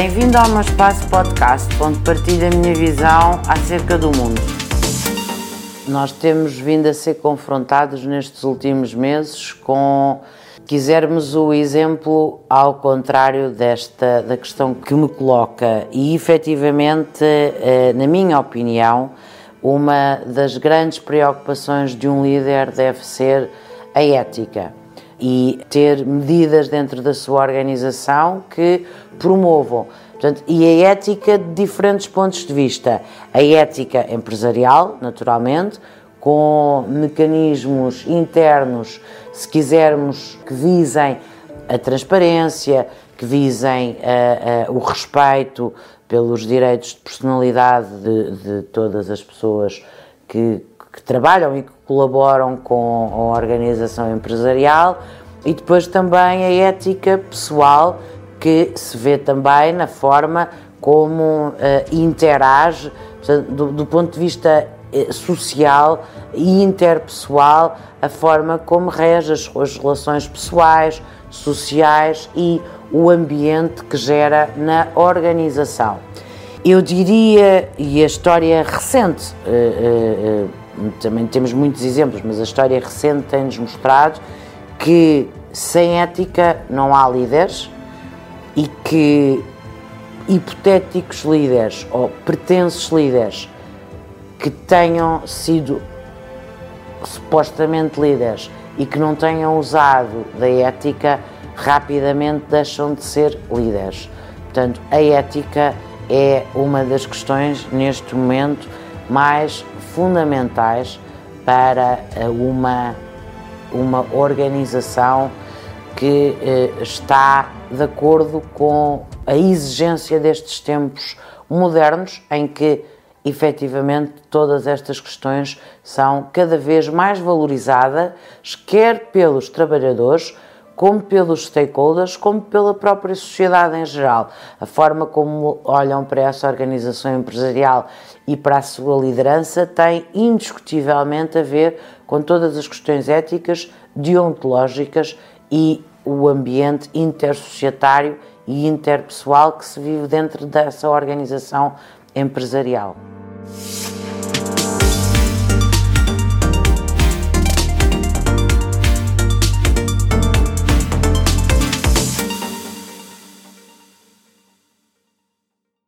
Bem-vindo ao meu espaço podcast, onde partilho a minha visão acerca do mundo. Nós temos vindo a ser confrontados nestes últimos meses com, quisermos o exemplo ao contrário desta da questão que me coloca e efetivamente, eh, na minha opinião, uma das grandes preocupações de um líder deve ser a ética e ter medidas dentro da sua organização que promovam. Portanto, e a ética de diferentes pontos de vista. A ética empresarial, naturalmente, com mecanismos internos, se quisermos, que visem a transparência, que visem uh, uh, o respeito pelos direitos de personalidade de, de todas as pessoas que, que trabalham e que colaboram com a organização empresarial e depois também a ética pessoal que se vê também na forma como uh, interage portanto, do, do, ponto de vista uh, social e interpessoal a forma como rege as, relações pessoais, sociais e o ambiente que gera na organização. Eu diria, e a história recente, uh, também temos muitos exemplos, mas a história recente tem-nos mostrado que sem ética não há líderes e que hipotéticos líderes ou pretensos líderes que tenham sido supostamente líderes e que não tenham usado da ética rapidamente deixam de ser líderes. Portanto, a ética é uma das questões neste momento mais fundamentais para eh, uma, uma organização que eh, está de acordo com a exigência destes tempos modernos em que efetivamente todas estas questões são cada vez mais valorizadas, quer pelos trabalhadores, como pelos stakeholders, como pela própria sociedade em geral. A forma como olham para essa organização empresarial e para a sua liderança tem indiscutivelmente a ver com todas as questões éticas, deontológicas e o ambiente intersocietário e interpessoal que se vive dentro dessa organização empresarial.